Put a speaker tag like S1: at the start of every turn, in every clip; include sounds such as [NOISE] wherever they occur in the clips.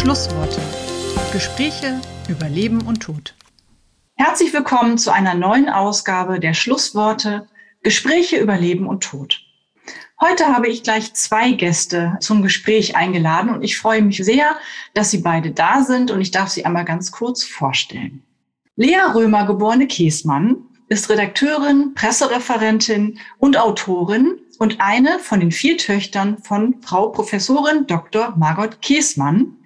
S1: Schlussworte. Gespräche über Leben und Tod. Herzlich willkommen zu einer neuen Ausgabe der Schlussworte Gespräche über Leben und Tod. Heute habe ich gleich zwei Gäste zum Gespräch eingeladen und ich freue mich sehr, dass Sie beide da sind und ich darf Sie einmal ganz kurz vorstellen. Lea Römer, geborene Käsmann, ist Redakteurin, Pressereferentin und Autorin und eine von den vier Töchtern von Frau Professorin Dr. Margot Käsmann.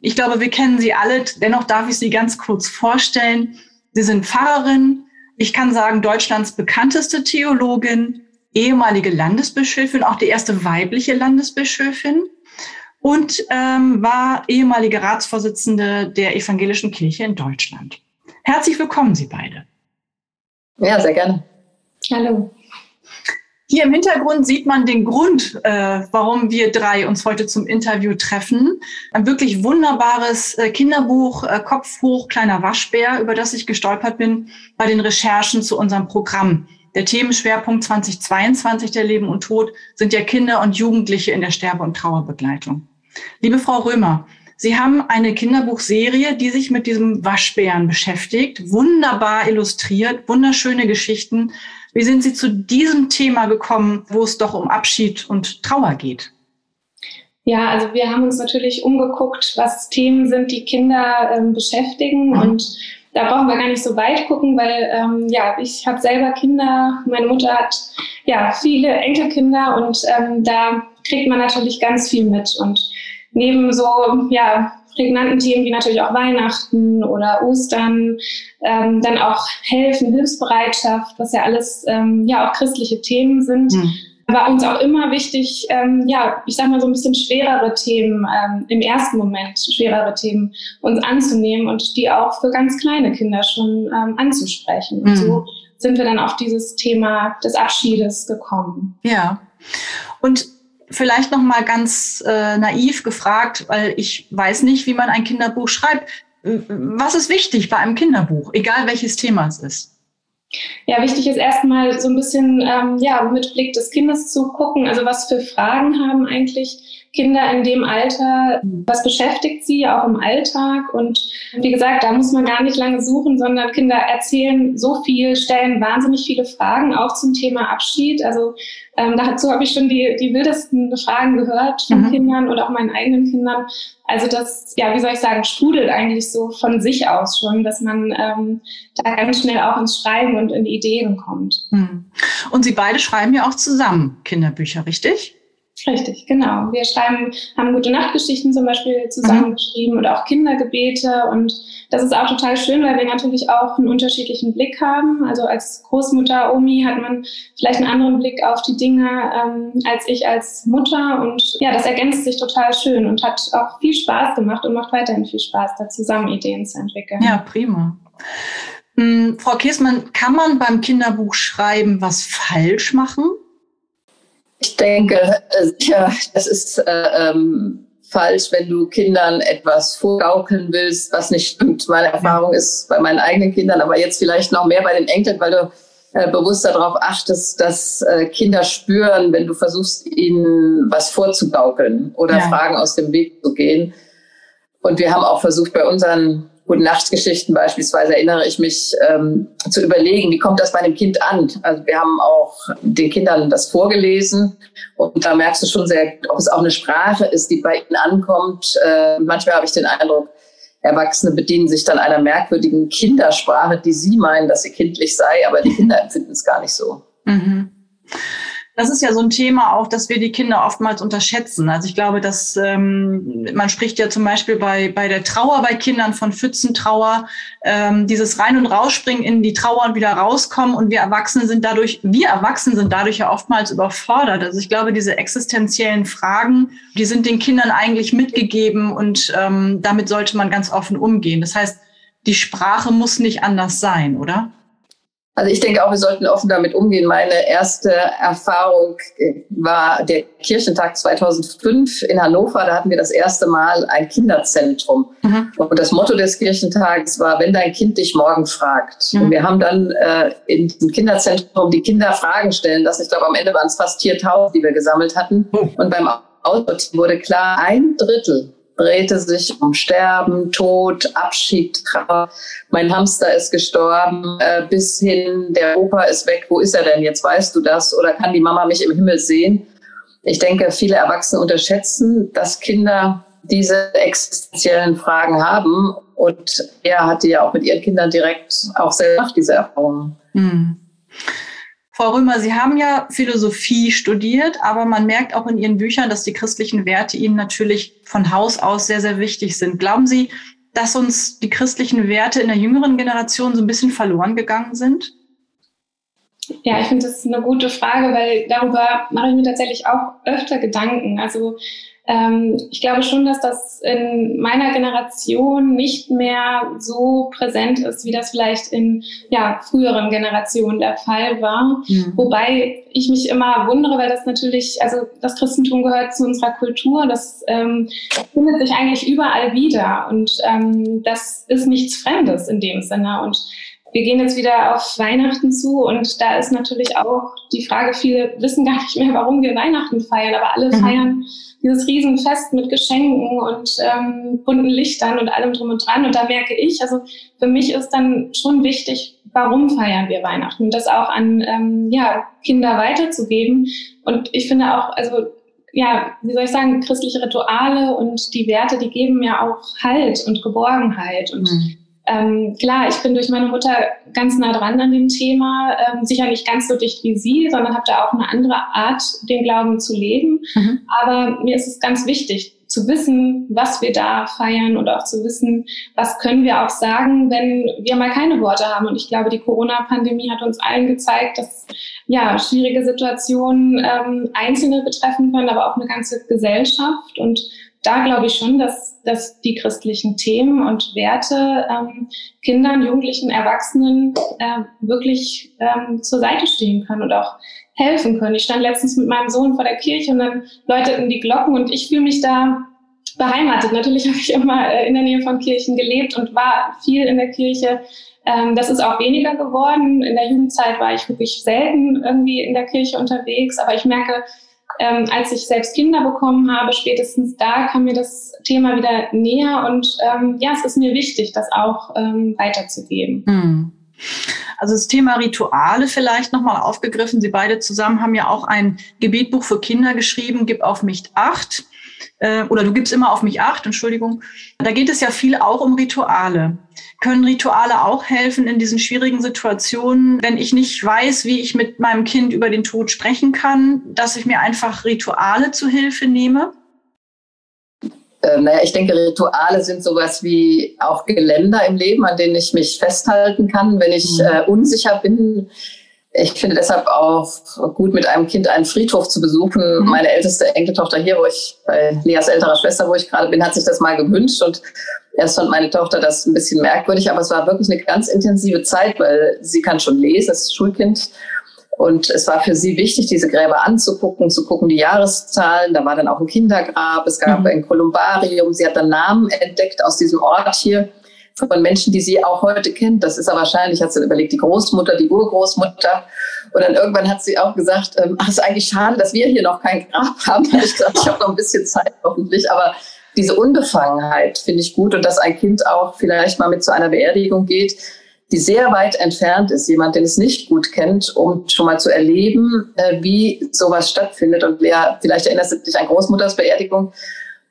S1: Ich glaube, wir kennen sie alle. Dennoch darf ich sie ganz kurz vorstellen. Sie sind Pfarrerin. Ich kann sagen, Deutschlands bekannteste Theologin, ehemalige Landesbischöfin, auch die erste weibliche Landesbischöfin und ähm, war ehemalige Ratsvorsitzende der Evangelischen Kirche in Deutschland. Herzlich willkommen, Sie beide.
S2: Ja, sehr gerne.
S3: Hallo.
S1: Hier im Hintergrund sieht man den Grund, äh, warum wir drei uns heute zum Interview treffen. Ein wirklich wunderbares äh, Kinderbuch, äh, Kopf hoch, kleiner Waschbär, über das ich gestolpert bin bei den Recherchen zu unserem Programm. Der Themenschwerpunkt 2022 der Leben und Tod sind ja Kinder und Jugendliche in der Sterbe- und Trauerbegleitung. Liebe Frau Römer, Sie haben eine Kinderbuchserie, die sich mit diesem Waschbären beschäftigt, wunderbar illustriert, wunderschöne Geschichten. Wie sind Sie zu diesem Thema gekommen, wo es doch um Abschied und Trauer geht?
S3: Ja, also wir haben uns natürlich umgeguckt, was Themen sind, die Kinder ähm, beschäftigen mhm. und da brauchen wir gar nicht so weit gucken, weil ähm, ja, ich habe selber Kinder, meine Mutter hat ja viele Enkelkinder und ähm, da kriegt man natürlich ganz viel mit und neben so ja prägnanten Themen wie natürlich auch Weihnachten oder Ostern, ähm, dann auch Helfen, Hilfsbereitschaft, was ja alles ähm, ja auch christliche Themen sind. Mhm. War uns auch immer wichtig, ähm, ja, ich sag mal so ein bisschen schwerere Themen, ähm, im ersten Moment schwerere Themen uns anzunehmen und die auch für ganz kleine Kinder schon ähm, anzusprechen. Und so mhm. sind wir dann auf dieses Thema des Abschiedes gekommen.
S1: Ja. Und vielleicht noch mal ganz äh, naiv gefragt, weil ich weiß nicht, wie man ein Kinderbuch schreibt. Was ist wichtig bei einem Kinderbuch, egal welches Thema es ist?
S3: Ja, wichtig ist erstmal so ein bisschen ähm, ja, mit Blick des Kindes zu gucken, also was für Fragen haben eigentlich Kinder in dem Alter, was beschäftigt sie auch im Alltag und wie gesagt, da muss man gar nicht lange suchen, sondern Kinder erzählen so viel, stellen wahnsinnig viele Fragen, auch zum Thema Abschied. Also ähm, dazu habe ich schon die, die wildesten Fragen gehört von mhm. Kindern oder auch meinen eigenen Kindern. Also das, ja, wie soll ich sagen, sprudelt eigentlich so von sich aus schon, dass man ähm, da ganz schnell auch ins Schreiben und in Ideen kommt.
S1: Mhm. Und Sie beide schreiben ja auch zusammen Kinderbücher, richtig?
S3: Richtig, genau. Wir schreiben, haben gute Nachtgeschichten zum Beispiel zusammengeschrieben mhm. oder auch Kindergebete. Und das ist auch total schön, weil wir natürlich auch einen unterschiedlichen Blick haben. Also als Großmutter Omi hat man vielleicht einen anderen Blick auf die Dinge ähm, als ich als Mutter. Und ja, das ergänzt sich total schön und hat auch viel Spaß gemacht und macht weiterhin viel Spaß, da zusammen Ideen zu entwickeln.
S1: Ja, prima. Hm, Frau Kiesmann, kann man beim Kinderbuch schreiben was falsch machen?
S2: Ich denke, äh, sicher, das ist äh, ähm, falsch, wenn du Kindern etwas vorgaukeln willst, was nicht stimmt. Meine Erfahrung ist bei meinen eigenen Kindern, aber jetzt vielleicht noch mehr bei den Enkeln, weil du äh, bewusst darauf achtest, dass äh, Kinder spüren, wenn du versuchst, ihnen was vorzugaukeln oder ja. Fragen aus dem Weg zu gehen. Und wir haben auch versucht, bei unseren Gute Nachtgeschichten beispielsweise erinnere ich mich ähm, zu überlegen, wie kommt das bei einem Kind an? Also wir haben auch den Kindern das vorgelesen und da merkst du schon sehr, ob es auch eine Sprache ist, die bei ihnen ankommt. Äh, manchmal habe ich den Eindruck, Erwachsene bedienen sich dann einer merkwürdigen Kindersprache, die sie meinen, dass sie kindlich sei, aber die Kinder empfinden es gar nicht so. Mhm
S1: das ist ja so ein Thema auch, dass wir die Kinder oftmals unterschätzen. Also ich glaube, dass ähm, man spricht ja zum Beispiel bei, bei der Trauer bei Kindern von Pfützentrauer, ähm, dieses Rein- und Rausspringen in die Trauer und wieder rauskommen und wir Erwachsene sind dadurch, wir Erwachsene sind dadurch ja oftmals überfordert. Also ich glaube, diese existenziellen Fragen, die sind den Kindern eigentlich mitgegeben und ähm, damit sollte man ganz offen umgehen. Das heißt, die Sprache muss nicht anders sein, oder?
S2: Also ich denke auch, wir sollten offen damit umgehen. Meine erste Erfahrung war der Kirchentag 2005 in Hannover. Da hatten wir das erste Mal ein Kinderzentrum. Mhm. Und das Motto des Kirchentags war, wenn dein Kind dich morgen fragt. Mhm. Und wir haben dann äh, in diesem Kinderzentrum die Kinder Fragen stellen lassen. Ich glaube, am Ende waren es fast 4000, die wir gesammelt hatten. Mhm. Und beim Auswahl wurde klar, ein Drittel drehte sich um Sterben, Tod, Abschied, Trauer. Mein Hamster ist gestorben, äh, bis hin, der Opa ist weg, wo ist er denn jetzt, weißt du das? Oder kann die Mama mich im Himmel sehen? Ich denke, viele Erwachsene unterschätzen, dass Kinder diese existenziellen Fragen haben. Und er hatte ja auch mit ihren Kindern direkt auch selber diese Erfahrungen. Hm.
S1: Frau Römer, Sie haben ja Philosophie studiert, aber man merkt auch in Ihren Büchern, dass die christlichen Werte Ihnen natürlich von Haus aus sehr, sehr wichtig sind. Glauben Sie, dass uns die christlichen Werte in der jüngeren Generation so ein bisschen verloren gegangen sind?
S3: Ja, ich finde das eine gute Frage, weil darüber mache ich mir tatsächlich auch öfter Gedanken. Also ich glaube schon, dass das in meiner Generation nicht mehr so präsent ist, wie das vielleicht in ja, früheren Generationen der Fall war. Mhm. Wobei ich mich immer wundere, weil das natürlich, also das Christentum gehört zu unserer Kultur, das ähm, findet sich eigentlich überall wieder und ähm, das ist nichts Fremdes in dem Sinne. Und wir gehen jetzt wieder auf Weihnachten zu und da ist natürlich auch die Frage, viele wissen gar nicht mehr, warum wir Weihnachten feiern, aber alle mhm. feiern dieses Riesenfest mit Geschenken und ähm, bunten Lichtern und allem drum und dran. Und da merke ich, also für mich ist dann schon wichtig, warum feiern wir Weihnachten? Und das auch an ähm, ja, Kinder weiterzugeben. Und ich finde auch, also ja, wie soll ich sagen, christliche Rituale und die Werte, die geben mir auch Halt und Geborgenheit. Und mhm ähm, klar, ich bin durch meine Mutter ganz nah dran an dem Thema, ähm, sicher nicht ganz so dicht wie sie, sondern habe da auch eine andere Art, den Glauben zu leben. Mhm. Aber mir ist es ganz wichtig zu wissen, was wir da feiern und auch zu wissen, was können wir auch sagen, wenn wir mal keine Worte haben. Und ich glaube, die Corona-Pandemie hat uns allen gezeigt, dass ja schwierige Situationen ähm, Einzelne betreffen können, aber auch eine ganze Gesellschaft und da glaube ich schon, dass, dass die christlichen Themen und Werte ähm, Kindern, Jugendlichen, Erwachsenen äh, wirklich ähm, zur Seite stehen können und auch helfen können. Ich stand letztens mit meinem Sohn vor der Kirche und dann läuteten die Glocken und ich fühle mich da beheimatet. Natürlich [LAUGHS] habe ich immer äh, in der Nähe von Kirchen gelebt und war viel in der Kirche. Ähm, das ist auch weniger geworden. In der Jugendzeit war ich wirklich selten irgendwie in der Kirche unterwegs, aber ich merke, ähm, als ich selbst Kinder bekommen habe, spätestens da kam mir das Thema wieder näher und ähm, ja, es ist mir wichtig, das auch ähm, weiterzugeben. Hm.
S1: Also das Thema Rituale vielleicht nochmal aufgegriffen. Sie beide zusammen haben ja auch ein Gebetbuch für Kinder geschrieben, Gib auf mich acht. Äh, oder du gibst immer auf mich acht, Entschuldigung. Da geht es ja viel auch um Rituale. Können Rituale auch helfen in diesen schwierigen Situationen, wenn ich nicht weiß, wie ich mit meinem Kind über den Tod sprechen kann, dass ich mir einfach Rituale zu Hilfe nehme?
S2: Ähm, naja, ich denke, Rituale sind sowas wie auch Geländer im Leben, an denen ich mich festhalten kann, wenn ich mhm. äh, unsicher bin, ich finde deshalb auch gut, mit einem Kind einen Friedhof zu besuchen. Mhm. Meine älteste Enkeltochter hier, wo ich bei Leas älterer Schwester, wo ich gerade bin, hat sich das mal gewünscht und erst fand meine Tochter das ein bisschen merkwürdig, aber es war wirklich eine ganz intensive Zeit, weil sie kann schon lesen, ist Schulkind und es war für sie wichtig, diese Gräber anzugucken, zu gucken die Jahreszahlen. Da war dann auch ein Kindergrab, es gab mhm. ein Kolumbarium. Sie hat dann Namen entdeckt aus diesem Ort hier von Menschen, die sie auch heute kennt. Das ist ja wahrscheinlich, hat sie überlegt, die Großmutter, die Urgroßmutter. Und dann irgendwann hat sie auch gesagt, ähm, ach, ist eigentlich schade, dass wir hier noch kein Grab [LAUGHS] haben. ich gesagt, ich habe noch ein bisschen Zeit hoffentlich. Aber diese Unbefangenheit finde ich gut und dass ein Kind auch vielleicht mal mit zu einer Beerdigung geht, die sehr weit entfernt ist, jemand, den es nicht gut kennt, um schon mal zu erleben, äh, wie sowas stattfindet. Und wer, vielleicht erinnerst du dich an Großmutters Beerdigung,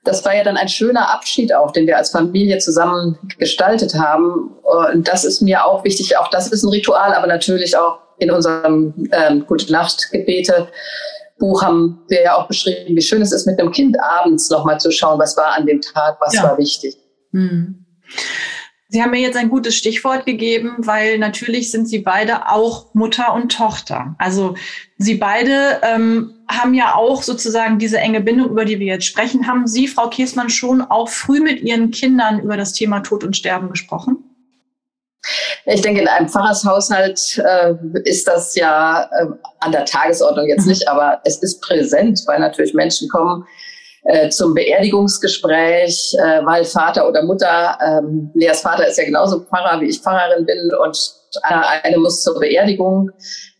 S2: das war ja dann ein schöner Abschied auch, den wir als Familie zusammen gestaltet haben. Und das ist mir auch wichtig. Auch das ist ein Ritual, aber natürlich auch in unserem ähm, Gute Nacht Gebete Buch haben wir ja auch beschrieben, wie schön es ist, mit einem Kind abends nochmal zu schauen, was war an dem Tag, was ja. war wichtig. Hm.
S1: Sie haben mir jetzt ein gutes Stichwort gegeben, weil natürlich sind Sie beide auch Mutter und Tochter. Also Sie beide ähm, haben ja auch sozusagen diese enge Bindung, über die wir jetzt sprechen. Haben Sie, Frau Kiesmann, schon auch früh mit Ihren Kindern über das Thema Tod und Sterben gesprochen?
S2: Ich denke, in einem Pfarrershaushalt äh, ist das ja äh, an der Tagesordnung jetzt mhm. nicht, aber es ist präsent, weil natürlich Menschen kommen, äh, zum Beerdigungsgespräch, äh, weil Vater oder Mutter, ähm, Leas Vater ist ja genauso Pfarrer, wie ich Pfarrerin bin und eine, eine muss zur Beerdigung.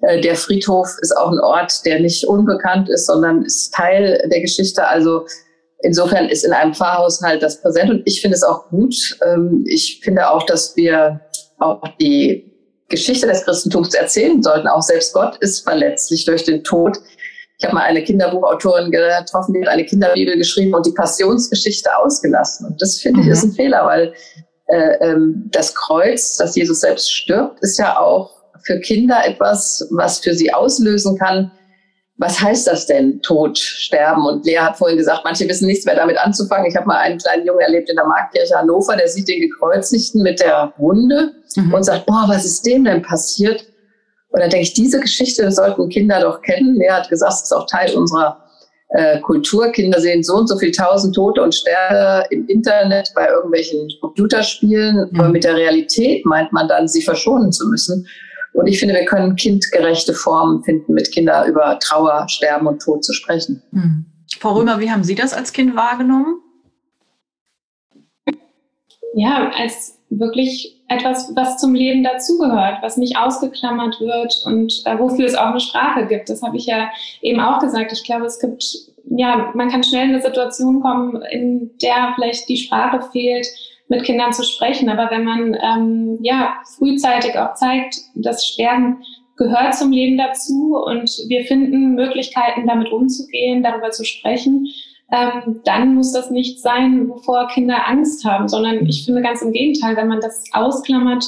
S2: Äh, der Friedhof ist auch ein Ort, der nicht unbekannt ist, sondern ist Teil der Geschichte. Also insofern ist in einem Pfarrhaushalt das präsent und ich finde es auch gut. Ähm, ich finde auch, dass wir auch die Geschichte des Christentums erzählen sollten. Auch selbst Gott ist verletzlich durch den Tod. Ich habe mal eine Kinderbuchautorin getroffen, die hat eine Kinderbibel geschrieben und die Passionsgeschichte ausgelassen. Und das finde mhm. ich ist ein Fehler, weil äh, ähm, das Kreuz, das Jesus selbst stirbt, ist ja auch für Kinder etwas, was für sie auslösen kann, was heißt das denn, Tod, Sterben? Und Lea hat vorhin gesagt, manche wissen nichts mehr damit anzufangen. Ich habe mal einen kleinen Jungen erlebt in der Marktkirche Hannover, der sieht den Gekreuzigten mit der Wunde mhm. und sagt, boah, was ist dem denn passiert? Und dann denke ich, diese Geschichte sollten Kinder doch kennen. Lea hat gesagt, es ist auch Teil unserer äh, Kultur. Kinder sehen so und so viel tausend Tote und Sterne im Internet bei irgendwelchen Computerspielen. Mhm. Aber mit der Realität meint man dann, sie verschonen zu müssen. Und ich finde, wir können kindgerechte Formen finden, mit Kindern über Trauer, Sterben und Tod zu sprechen.
S1: Mhm. Frau Römer, wie haben Sie das als Kind wahrgenommen?
S3: Ja, als wirklich etwas, was zum Leben dazugehört, was nicht ausgeklammert wird und äh, wofür es auch eine Sprache gibt. Das habe ich ja eben auch gesagt. Ich glaube, es gibt, ja, man kann schnell in eine Situation kommen, in der vielleicht die Sprache fehlt, mit Kindern zu sprechen. Aber wenn man ähm, ja frühzeitig auch zeigt, das Sterben gehört zum Leben dazu und wir finden Möglichkeiten, damit umzugehen, darüber zu sprechen, ähm, dann muss das nicht sein, wovor Kinder Angst haben, sondern ich finde ganz im Gegenteil, wenn man das ausklammert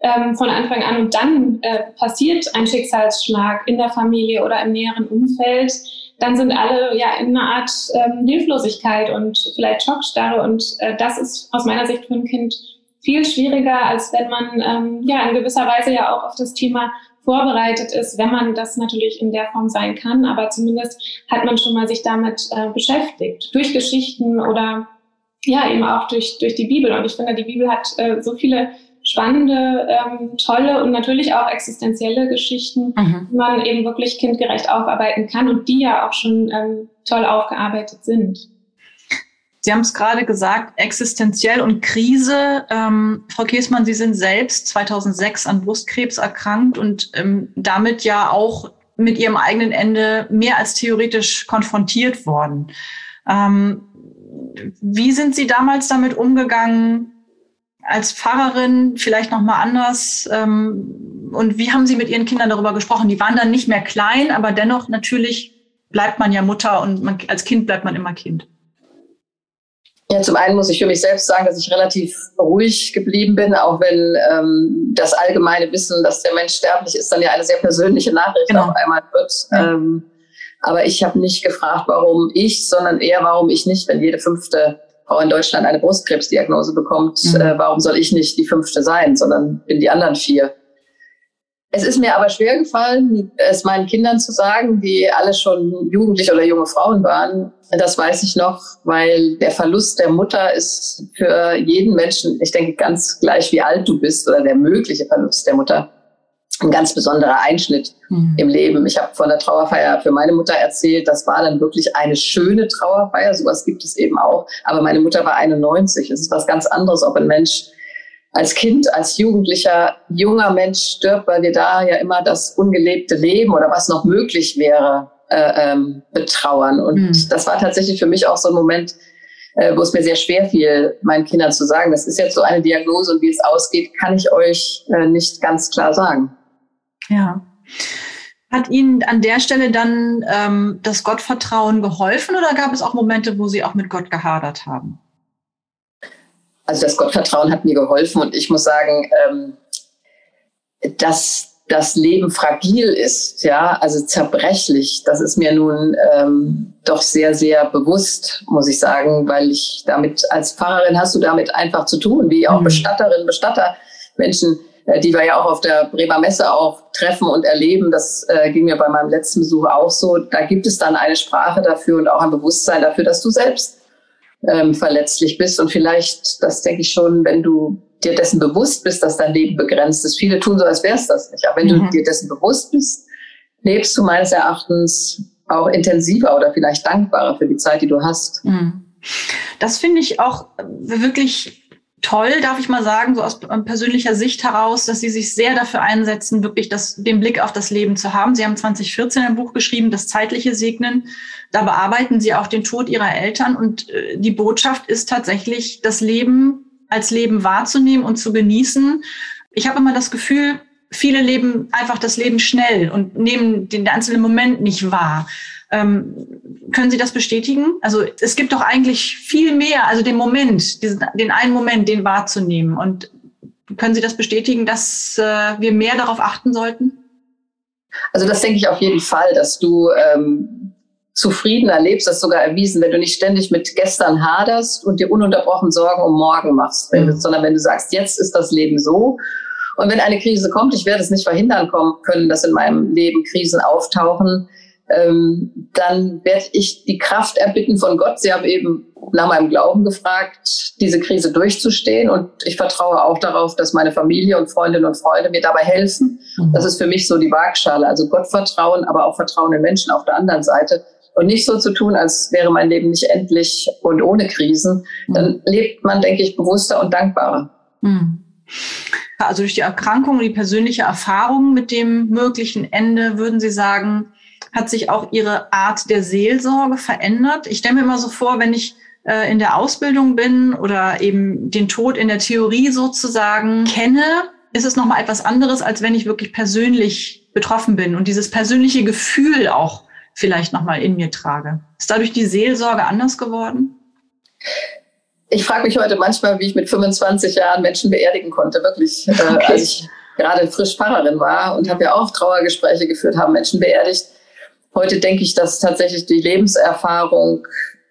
S3: ähm, von Anfang an und dann äh, passiert ein Schicksalsschlag in der Familie oder im näheren Umfeld, dann sind alle ja in einer Art ähm, Hilflosigkeit und vielleicht Schockstarre. Und äh, das ist aus meiner Sicht für ein Kind viel schwieriger, als wenn man ähm, ja in gewisser Weise ja auch auf das Thema vorbereitet ist, wenn man das natürlich in der Form sein kann. Aber zumindest hat man schon mal sich damit äh, beschäftigt. Durch Geschichten oder ja eben auch durch, durch die Bibel. Und ich finde, die Bibel hat äh, so viele spannende, ähm, tolle und natürlich auch existenzielle Geschichten, mhm. die man eben wirklich kindgerecht aufarbeiten kann und die ja auch schon ähm, toll aufgearbeitet sind.
S1: Sie haben es gerade gesagt, existenziell und Krise. Ähm, Frau Käsmann, Sie sind selbst 2006 an Brustkrebs erkrankt und ähm, damit ja auch mit Ihrem eigenen Ende mehr als theoretisch konfrontiert worden. Ähm, wie sind Sie damals damit umgegangen, als Pfarrerin vielleicht noch mal anders? Ähm, und wie haben Sie mit Ihren Kindern darüber gesprochen? Die waren dann nicht mehr klein, aber dennoch natürlich bleibt man ja Mutter und man, als Kind bleibt man immer Kind.
S2: Ja, zum einen muss ich für mich selbst sagen, dass ich relativ ruhig geblieben bin, auch wenn ähm, das allgemeine Wissen, dass der Mensch sterblich ist, dann ja eine sehr persönliche Nachricht genau. auf einmal wird. Ja. Ähm, aber ich habe nicht gefragt, warum ich, sondern eher, warum ich nicht, wenn jede fünfte Frau in Deutschland eine Brustkrebsdiagnose bekommt, mhm. äh, warum soll ich nicht die fünfte sein, sondern bin die anderen vier. Es ist mir aber schwer gefallen, es meinen Kindern zu sagen, die alle schon Jugendliche oder junge Frauen waren. Das weiß ich noch, weil der Verlust der Mutter ist für jeden Menschen, ich denke ganz gleich wie alt du bist oder der mögliche Verlust der Mutter, ein ganz besonderer Einschnitt mhm. im Leben. Ich habe von der Trauerfeier für meine Mutter erzählt. Das war dann wirklich eine schöne Trauerfeier. Sowas gibt es eben auch. Aber meine Mutter war 91. Es ist was ganz anderes, ob ein Mensch als Kind, als Jugendlicher, junger Mensch stirbt, weil wir da ja immer das ungelebte Leben oder was noch möglich wäre äh, ähm, betrauern. Und mhm. das war tatsächlich für mich auch so ein Moment, äh, wo es mir sehr schwer fiel, meinen Kindern zu sagen, das ist jetzt so eine Diagnose und wie es ausgeht, kann ich euch äh, nicht ganz klar sagen.
S1: Ja. Hat Ihnen an der Stelle dann ähm, das Gottvertrauen geholfen oder gab es auch Momente, wo Sie auch mit Gott gehadert haben?
S2: Also das Gottvertrauen hat mir geholfen und ich muss sagen, ähm, dass das Leben fragil ist, ja, also zerbrechlich, das ist mir nun ähm, doch sehr, sehr bewusst, muss ich sagen, weil ich damit als Pfarrerin hast du damit einfach zu tun, wie auch mhm. Bestatterin, Bestatter, Menschen, äh, die wir ja auch auf der Bremer Messe auch treffen und erleben. Das äh, ging mir bei meinem letzten Besuch auch so. Da gibt es dann eine Sprache dafür und auch ein Bewusstsein dafür, dass du selbst ähm, verletzlich bist. Und vielleicht, das denke ich schon, wenn du dir dessen bewusst bist, dass dein Leben begrenzt ist. Viele tun so, als wäre es das nicht. Aber wenn mhm. du dir dessen bewusst bist, lebst du meines Erachtens auch intensiver oder vielleicht dankbarer für die Zeit, die du hast. Mhm.
S1: Das finde ich auch wirklich toll, darf ich mal sagen, so aus persönlicher Sicht heraus, dass Sie sich sehr dafür einsetzen, wirklich das, den Blick auf das Leben zu haben. Sie haben 2014 ein Buch geschrieben, Das zeitliche Segnen. Da bearbeiten Sie auch den Tod Ihrer Eltern und äh, die Botschaft ist tatsächlich, das Leben als Leben wahrzunehmen und zu genießen. Ich habe immer das Gefühl, viele leben einfach das Leben schnell und nehmen den einzelnen Moment nicht wahr. Ähm, können Sie das bestätigen? Also es gibt doch eigentlich viel mehr, also den Moment, diesen, den einen Moment, den wahrzunehmen. Und können Sie das bestätigen, dass äh, wir mehr darauf achten sollten?
S2: Also das denke ich auf jeden Fall, dass du ähm, zufriedener lebst, das ist sogar erwiesen, wenn du nicht ständig mit gestern haderst und dir ununterbrochen Sorgen um morgen machst, mhm. sondern wenn du sagst, jetzt ist das Leben so. Und wenn eine Krise kommt, ich werde es nicht verhindern können, dass in meinem Leben Krisen auftauchen, ähm, dann werde ich die Kraft erbitten von Gott. Sie haben eben nach meinem Glauben gefragt, diese Krise durchzustehen. Und ich vertraue auch darauf, dass meine Familie und Freundinnen und Freunde mir dabei helfen. Mhm. Das ist für mich so die Waagschale. Also Gott vertrauen, aber auch Vertrauen in Menschen auf der anderen Seite. Und nicht so zu tun, als wäre mein Leben nicht endlich und ohne Krisen. Mhm. Dann lebt man, denke ich, bewusster und dankbarer. Mhm.
S1: Also durch die Erkrankung und die persönliche Erfahrung mit dem möglichen Ende, würden Sie sagen, hat sich auch ihre Art der Seelsorge verändert. Ich stelle mir immer so vor, wenn ich äh, in der Ausbildung bin oder eben den Tod in der Theorie sozusagen kenne, ist es nochmal etwas anderes, als wenn ich wirklich persönlich betroffen bin und dieses persönliche Gefühl auch vielleicht nochmal in mir trage. Ist dadurch die Seelsorge anders geworden?
S2: Ich frage mich heute manchmal, wie ich mit 25 Jahren Menschen beerdigen konnte, wirklich. Äh, okay. Äh, als ich gerade frisch Pfarrerin war und habe ja auch Trauergespräche geführt, haben Menschen beerdigt. Heute denke ich, dass tatsächlich die Lebenserfahrung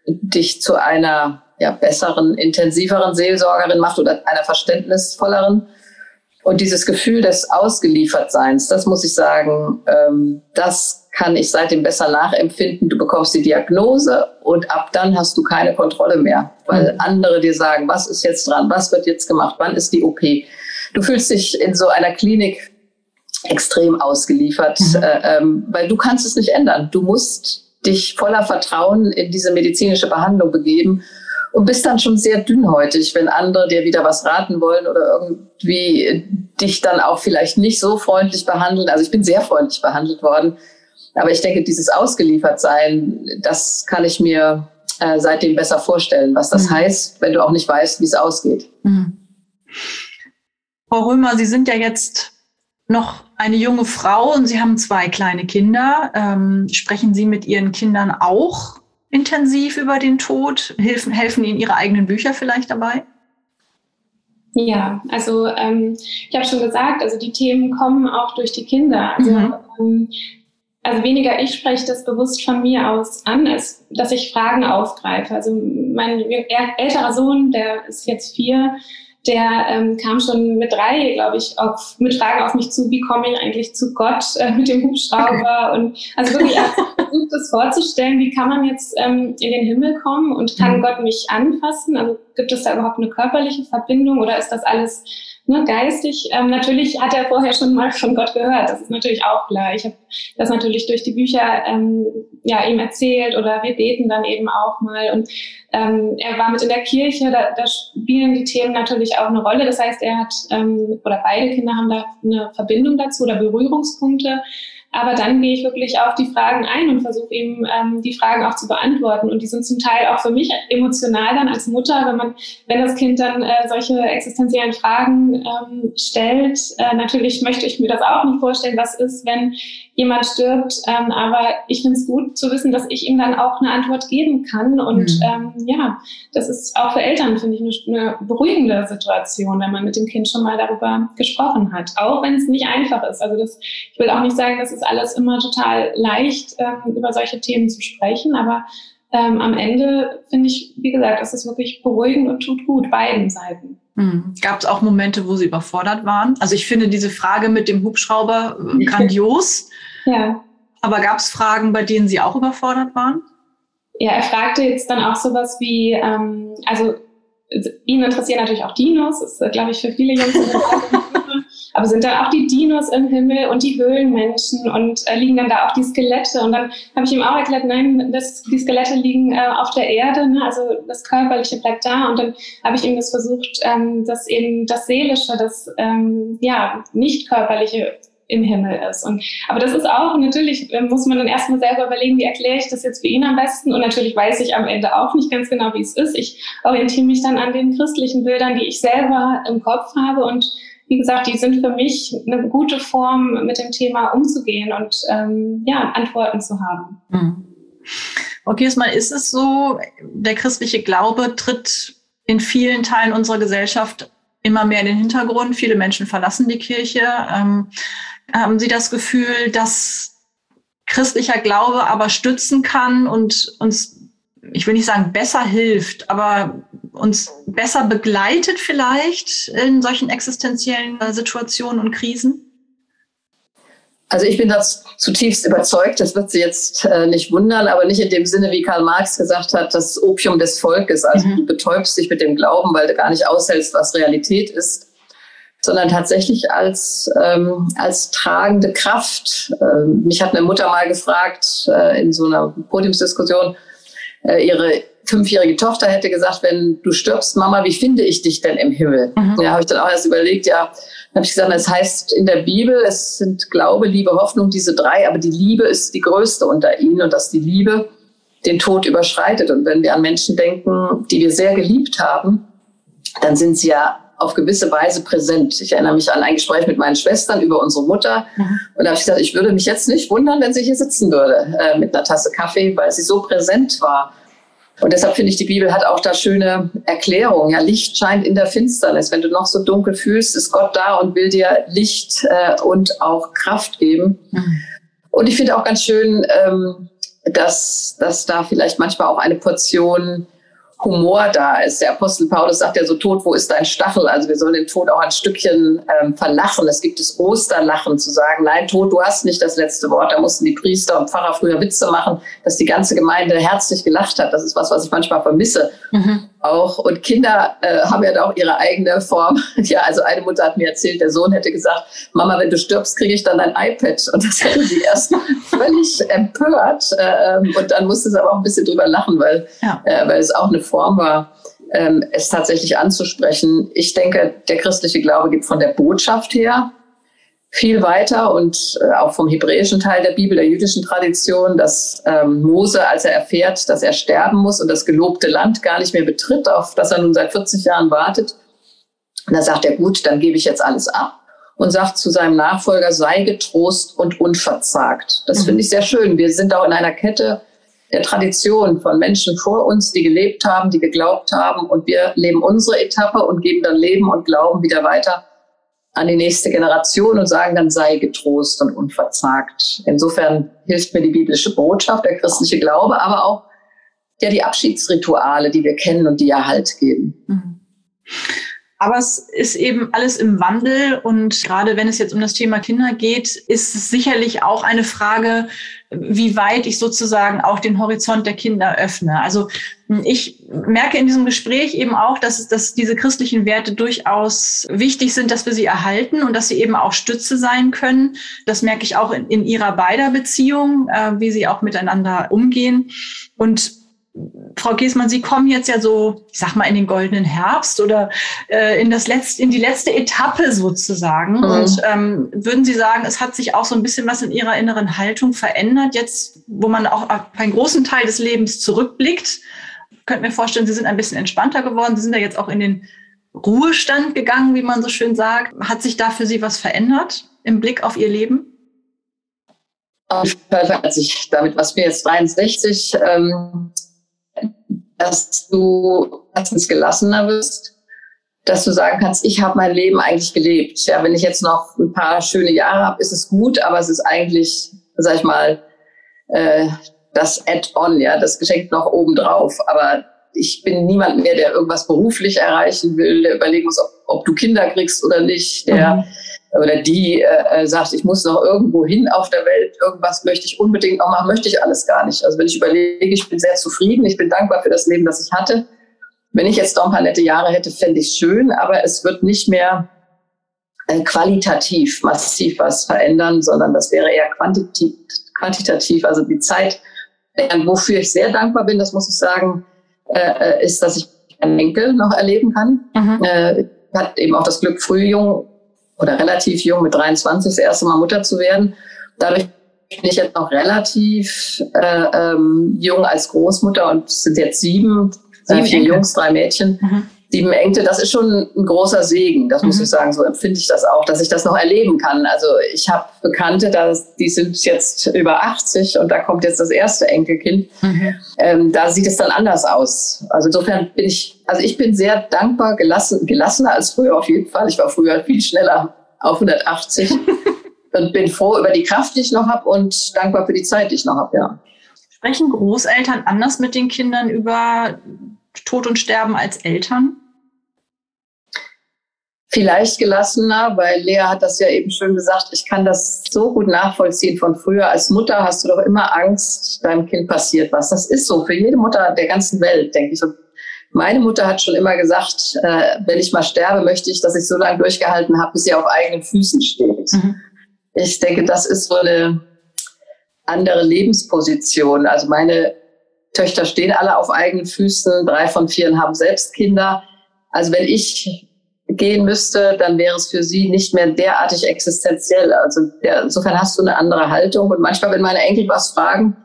S2: dich zu einer ja, besseren, intensiveren Seelsorgerin macht oder einer verständnisvolleren. Und dieses Gefühl des Ausgeliefertseins, das muss ich sagen, ähm, das kann ich seitdem besser nachempfinden. Du bekommst die Diagnose und ab dann hast du keine Kontrolle mehr, weil mhm. andere dir sagen, was ist jetzt dran, was wird jetzt gemacht, wann ist die OP. Du fühlst dich in so einer Klinik extrem ausgeliefert, mhm. äh, ähm, weil du kannst es nicht ändern. Du musst dich voller Vertrauen in diese medizinische Behandlung begeben und bist dann schon sehr dünnhäutig, wenn andere dir wieder was raten wollen oder irgendwie dich dann auch vielleicht nicht so freundlich behandeln. Also ich bin sehr freundlich behandelt worden, aber ich denke, dieses Ausgeliefertsein, das kann ich mir äh, seitdem besser vorstellen, was das mhm. heißt, wenn du auch nicht weißt, wie es ausgeht. Mhm.
S1: Frau Römer, Sie sind ja jetzt noch eine junge Frau und Sie haben zwei kleine Kinder. Ähm, sprechen Sie mit Ihren Kindern auch intensiv über den Tod? Helfen, helfen Ihnen Ihre eigenen Bücher vielleicht dabei?
S3: Ja, also ähm, ich habe schon gesagt, also die Themen kommen auch durch die Kinder. Also, mhm. ähm, also weniger ich spreche das bewusst von mir aus an, als dass ich Fragen aufgreife. Also mein älterer Sohn, der ist jetzt vier, der ähm, kam schon mit drei, glaube ich, auf, mit Fragen auf mich zu, wie komme ich eigentlich zu Gott äh, mit dem Hubschrauber [LAUGHS] und also wirklich versucht das vorzustellen, wie kann man jetzt ähm, in den Himmel kommen und kann mhm. Gott mich anfassen? Also gibt es da überhaupt eine körperliche Verbindung oder ist das alles ne, geistig. Ähm, natürlich hat er vorher schon mal von Gott gehört. Das ist natürlich auch klar. Ich habe das natürlich durch die Bücher ähm, ja ihm erzählt oder wir beten dann eben auch mal. Und ähm, er war mit in der Kirche. Da, da spielen die Themen natürlich auch eine Rolle. Das heißt, er hat ähm, oder beide Kinder haben da eine Verbindung dazu oder Berührungspunkte. Aber dann gehe ich wirklich auf die Fragen ein und versuche eben ähm, die Fragen auch zu beantworten. Und die sind zum Teil auch für mich emotional dann als Mutter, wenn man, wenn das Kind dann äh, solche existenziellen Fragen ähm, stellt. Äh, natürlich möchte ich mir das auch nicht vorstellen, was ist, wenn jemand stirbt. Ähm, aber ich finde es gut zu wissen, dass ich ihm dann auch eine Antwort geben kann. Und mhm. ähm, ja, das ist auch für Eltern, finde ich, eine, eine beruhigende Situation, wenn man mit dem Kind schon mal darüber gesprochen hat. Auch wenn es nicht einfach ist. Also das, ich will auch nicht sagen, dass ist alles immer total leicht, ähm, über solche Themen zu sprechen. Aber ähm, am Ende finde ich, wie gesagt, es ist wirklich beruhigend und tut gut, beiden Seiten.
S1: Hm. Gab es auch Momente, wo Sie überfordert waren? Also ich finde diese Frage mit dem Hubschrauber äh, [LAUGHS] grandios. ja. Aber gab es Fragen, bei denen Sie auch überfordert waren?
S3: Ja, er fragte jetzt dann auch sowas wie, ähm, also ihn interessieren natürlich auch Dinos, das ist, glaube ich, für viele Jungs [LAUGHS] [LAUGHS] Aber sind dann auch die Dinos im Himmel und die Höhlenmenschen und äh, liegen dann da auch die Skelette? Und dann habe ich ihm auch erklärt, nein, das, die Skelette liegen äh, auf der Erde, ne? also das Körperliche bleibt da. Und dann habe ich ihm das versucht, ähm, dass eben das Seelische, das ähm, ja nicht körperliche im Himmel ist. Und, aber das ist auch, natürlich äh, muss man dann erstmal selber überlegen, wie erkläre ich das jetzt für ihn am besten. Und natürlich weiß ich am Ende auch nicht ganz genau, wie es ist. Ich orientiere mich dann an den christlichen Bildern, die ich selber im Kopf habe. Und wie gesagt, die sind für mich eine gute Form, mit dem Thema umzugehen und ähm, ja, Antworten zu haben. Mhm.
S1: Okay, mal ist es so, der christliche Glaube tritt in vielen Teilen unserer Gesellschaft immer mehr in den Hintergrund. Viele Menschen verlassen die Kirche. Ähm, haben Sie das Gefühl, dass christlicher Glaube aber stützen kann und uns, ich will nicht sagen besser hilft, aber uns besser begleitet vielleicht in solchen existenziellen Situationen und Krisen?
S2: Also ich bin das zutiefst überzeugt, das wird Sie jetzt äh, nicht wundern, aber nicht in dem Sinne, wie Karl Marx gesagt hat, das Opium des Volkes. Also mhm. du betäubst dich mit dem Glauben, weil du gar nicht aushältst, was Realität ist sondern tatsächlich als, ähm, als tragende Kraft. Ähm, mich hat eine Mutter mal gefragt äh, in so einer Podiumsdiskussion, äh, ihre fünfjährige Tochter hätte gesagt, wenn du stirbst, Mama, wie finde ich dich denn im Himmel? Mhm. Ja, habe ich dann auch erst überlegt, ja, habe ich gesagt, es heißt in der Bibel, es sind Glaube, Liebe, Hoffnung, diese drei, aber die Liebe ist die größte unter ihnen und dass die Liebe den Tod überschreitet. Und wenn wir an Menschen denken, die wir sehr geliebt haben, dann sind sie ja auf gewisse Weise präsent. Ich erinnere mich an ein Gespräch mit meinen Schwestern über unsere Mutter. Mhm. Und da habe ich gesagt, ich würde mich jetzt nicht wundern, wenn sie hier sitzen würde äh, mit einer Tasse Kaffee, weil sie so präsent war. Und deshalb finde ich, die Bibel hat auch da schöne Erklärungen. Ja, Licht scheint in der Finsternis. Wenn du noch so dunkel fühlst, ist Gott da und will dir Licht äh, und auch Kraft geben. Mhm. Und ich finde auch ganz schön, ähm, dass, dass da vielleicht manchmal auch eine Portion Humor da ist. Der Apostel Paulus sagt ja so, Tod, wo ist dein Stachel? Also wir sollen den Tod auch ein Stückchen ähm, verlachen. Es gibt das Osterlachen, zu sagen, nein, Tod, du hast nicht das letzte Wort. Da mussten die Priester und Pfarrer früher Witze machen, dass die ganze Gemeinde herzlich gelacht hat. Das ist was, was ich manchmal vermisse. Mhm auch. Und Kinder äh, haben ja da auch ihre eigene Form. [LAUGHS] Ja, also eine Mutter hat mir erzählt, der Sohn hätte gesagt, Mama, wenn du stirbst, kriege ich dann ein iPad. Und das hätte sie erst [LAUGHS] völlig empört. Äh, und dann musste sie aber auch ein bisschen drüber lachen, weil, ja. äh, weil es auch eine Form war, ähm, es tatsächlich anzusprechen. Ich denke, der christliche Glaube gibt von der Botschaft her viel weiter und äh, auch vom hebräischen Teil der Bibel, der jüdischen Tradition, dass ähm, Mose, als er erfährt, dass er sterben muss und das gelobte Land gar nicht mehr betritt, auf das er nun seit 40 Jahren wartet, da sagt er, gut, dann gebe ich jetzt alles ab und sagt zu seinem Nachfolger, sei getrost und unverzagt. Das mhm. finde ich sehr schön. Wir sind auch in einer Kette der Tradition von Menschen vor uns, die gelebt haben, die geglaubt haben und wir leben unsere Etappe und geben dann Leben und Glauben wieder weiter an die nächste Generation und sagen dann, sei getrost und unverzagt. Insofern hilft mir die biblische Botschaft, der christliche Glaube, aber auch ja die Abschiedsrituale, die wir kennen und die ja Halt geben. Mhm.
S1: Aber es ist eben alles im Wandel und gerade wenn es jetzt um das Thema Kinder geht, ist es sicherlich auch eine Frage, wie weit ich sozusagen auch den Horizont der Kinder öffne. Also hm, ich merke in diesem Gespräch eben auch, dass, dass diese christlichen Werte durchaus wichtig sind, dass wir sie erhalten und dass sie eben auch Stütze sein können. Das merke ich auch in, in ihrer beider Beziehung, äh, wie sie auch miteinander umgehen. Und Frau Giesmann, Sie kommen jetzt ja so, ich sag mal, in den goldenen Herbst oder äh, in das letzte, in die letzte Etappe sozusagen. Mhm. Und ähm, würden Sie sagen, es hat sich auch so ein bisschen was in Ihrer inneren Haltung verändert, jetzt, wo man auch auf einen großen Teil des Lebens zurückblickt? Könnt mir vorstellen, Sie sind ein bisschen entspannter geworden. Sie sind ja jetzt auch in den Ruhestand gegangen, wie man so schön sagt. Hat sich da für Sie was verändert im Blick auf Ihr Leben?
S2: Auf jeden Fall hat sich damit, was mir jetzt 63, ähm, dass du erstens gelassener wirst, dass du sagen kannst, ich habe mein Leben eigentlich gelebt. Ja, wenn ich jetzt noch ein paar schöne Jahre habe, ist es gut, aber es ist eigentlich, sag ich mal, äh, das Add-on, ja, das Geschenk noch obendrauf. Aber ich bin niemand mehr, der irgendwas beruflich erreichen will, der überlegen muss, ob, ob du Kinder kriegst oder nicht, der mhm oder die äh, äh, sagt, ich muss noch irgendwo hin auf der Welt, irgendwas möchte ich unbedingt noch machen, möchte ich alles gar nicht. Also wenn ich überlege, ich bin sehr zufrieden, ich bin dankbar für das Leben, das ich hatte. Wenn ich jetzt noch ein paar nette Jahre hätte, fände ich schön, aber es wird nicht mehr äh, qualitativ massiv was verändern, sondern das wäre eher quantitativ, quantitativ also die Zeit, wofür ich sehr dankbar bin, das muss ich sagen, äh, ist, dass ich einen Enkel noch erleben kann. Mhm. Äh, hat eben auch das Glück, früh jung oder relativ jung mit 23 das erste Mal Mutter zu werden. Dadurch bin ich jetzt noch relativ äh, ähm, jung als Großmutter und sind jetzt sieben, sieben vier Jungs, drei Mädchen. Mhm sieben Enkel, das ist schon ein großer Segen, das mhm. muss ich sagen. So empfinde ich das auch, dass ich das noch erleben kann. Also ich habe Bekannte, dass, die sind jetzt über 80 und da kommt jetzt das erste Enkelkind. Mhm. Ähm, da sieht es dann anders aus. Also insofern bin ich, also ich bin sehr dankbar, gelassen, gelassener als früher auf jeden Fall. Ich war früher viel schneller auf 180 [LAUGHS] und bin froh über die Kraft, die ich noch habe und dankbar für die Zeit, die ich noch habe, ja.
S1: Sprechen Großeltern anders mit den Kindern über Tod und Sterben als Eltern?
S2: Vielleicht gelassener, weil Lea hat das ja eben schon gesagt, ich kann das so gut nachvollziehen von früher. Als Mutter hast du doch immer Angst, deinem Kind passiert was. Das ist so für jede Mutter der ganzen Welt, denke ich. Und meine Mutter hat schon immer gesagt, äh, wenn ich mal sterbe, möchte ich, dass ich so lange durchgehalten habe, bis sie auf eigenen Füßen steht. Mhm. Ich denke, das ist so eine andere Lebensposition. Also meine Töchter stehen alle auf eigenen Füßen, drei von vier haben selbst Kinder. Also wenn ich gehen müsste, dann wäre es für sie nicht mehr derartig existenziell. Also der, insofern hast du eine andere Haltung. Und manchmal, wenn meine Enkel was fragen,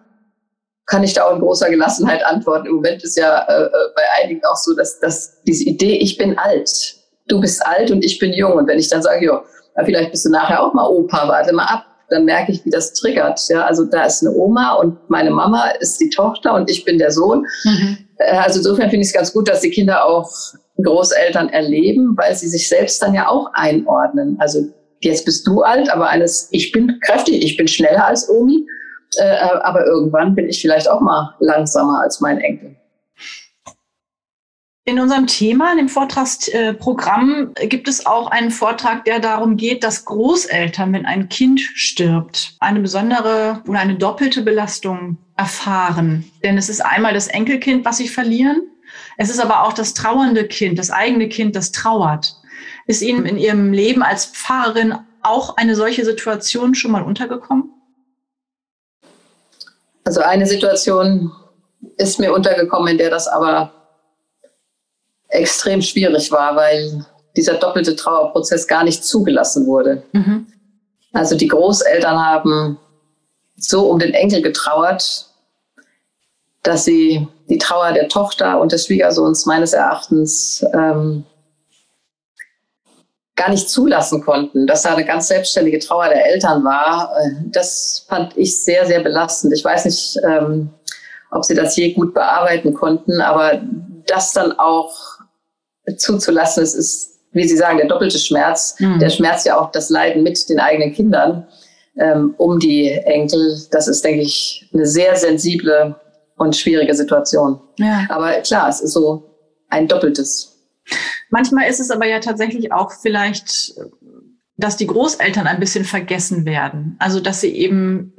S2: kann ich da auch in großer Gelassenheit antworten. Im Moment ist ja äh, äh bei einigen auch so, dass, dass diese Idee, ich bin alt, du bist alt und ich bin jung. Und wenn ich dann sage, ja, vielleicht bist du nachher auch mal Opa, warte mal ab, dann merke ich, wie das triggert. Ja, also da ist eine Oma und meine Mama ist die Tochter und ich bin der Sohn. Mhm. Äh, also insofern finde ich es ganz gut, dass die Kinder auch Großeltern erleben, weil sie sich selbst dann ja auch einordnen. Also jetzt bist du alt, aber eines, ich bin kräftig, ich bin schneller als Omi, äh, aber irgendwann bin ich vielleicht auch mal langsamer als mein Enkel.
S1: In unserem Thema, in dem Vortragsprogramm, gibt es auch einen Vortrag, der darum geht, dass Großeltern, wenn ein Kind stirbt, eine besondere oder eine doppelte Belastung erfahren. Denn es ist einmal das Enkelkind, was sie verlieren. Es ist aber auch das trauernde Kind, das eigene Kind, das trauert. Ist Ihnen in Ihrem Leben als Pfarrerin auch eine solche Situation schon mal untergekommen?
S2: Also eine Situation ist mir untergekommen, in der das aber extrem schwierig war, weil dieser doppelte Trauerprozess gar nicht zugelassen wurde. Mhm. Also die Großeltern haben so um den Enkel getrauert, dass sie die Trauer der Tochter und des Schwiegersohns meines Erachtens ähm, gar nicht zulassen konnten, dass da eine ganz selbstständige Trauer der Eltern war. Äh, das fand ich sehr, sehr belastend. Ich weiß nicht, ähm, ob sie das je gut bearbeiten konnten, aber das dann auch zuzulassen. Es ist, wie Sie sagen, der doppelte Schmerz. Mhm. Der Schmerz ja auch das Leiden mit den eigenen Kindern ähm, um die Enkel. Das ist, denke ich, eine sehr sensible und schwierige Situation. Ja. Aber klar, es ist so ein doppeltes.
S1: Manchmal ist es aber ja tatsächlich auch vielleicht, dass die Großeltern ein bisschen vergessen werden. Also, dass sie eben